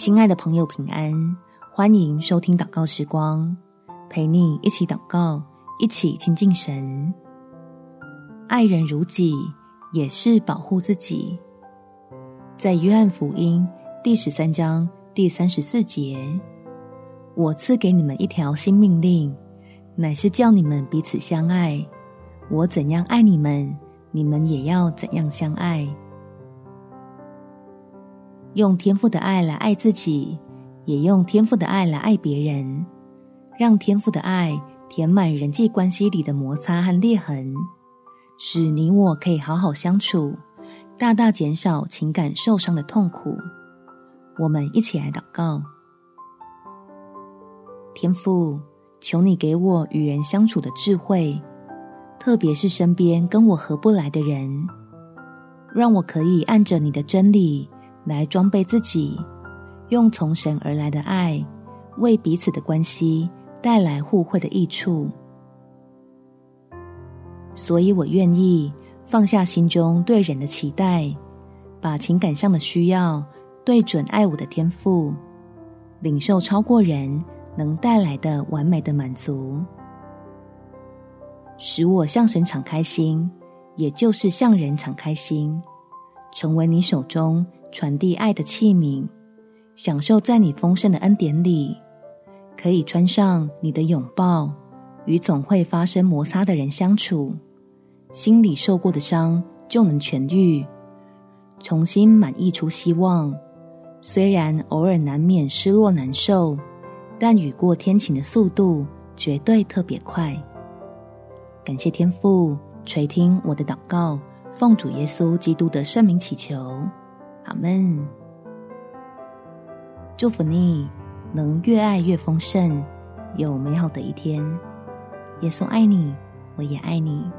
亲爱的朋友，平安！欢迎收听祷告时光，陪你一起祷告，一起亲近神。爱人如己，也是保护自己。在约翰福音第十三章第三十四节，我赐给你们一条新命令，乃是叫你们彼此相爱。我怎样爱你们，你们也要怎样相爱。用天赋的爱来爱自己，也用天赋的爱来爱别人，让天赋的爱填满人际关系里的摩擦和裂痕，使你我可以好好相处，大大减少情感受伤的痛苦。我们一起来祷告：天父，求你给我与人相处的智慧，特别是身边跟我合不来的人，让我可以按着你的真理。来装备自己，用从神而来的爱，为彼此的关系带来互惠的益处。所以我愿意放下心中对人的期待，把情感上的需要对准爱我的天赋，领受超过人能带来的完美的满足，使我向神敞开心，也就是向人敞开心，成为你手中。传递爱的器皿，享受在你丰盛的恩典里，可以穿上你的拥抱，与总会发生摩擦的人相处，心里受过的伤就能痊愈，重新满溢出希望。虽然偶尔难免失落难受，但雨过天晴的速度绝对特别快。感谢天父垂听我的祷告，奉主耶稣基督的圣名祈求。阿门。祝福你能越爱越丰盛，有美好的一天。耶稣爱你，我也爱你。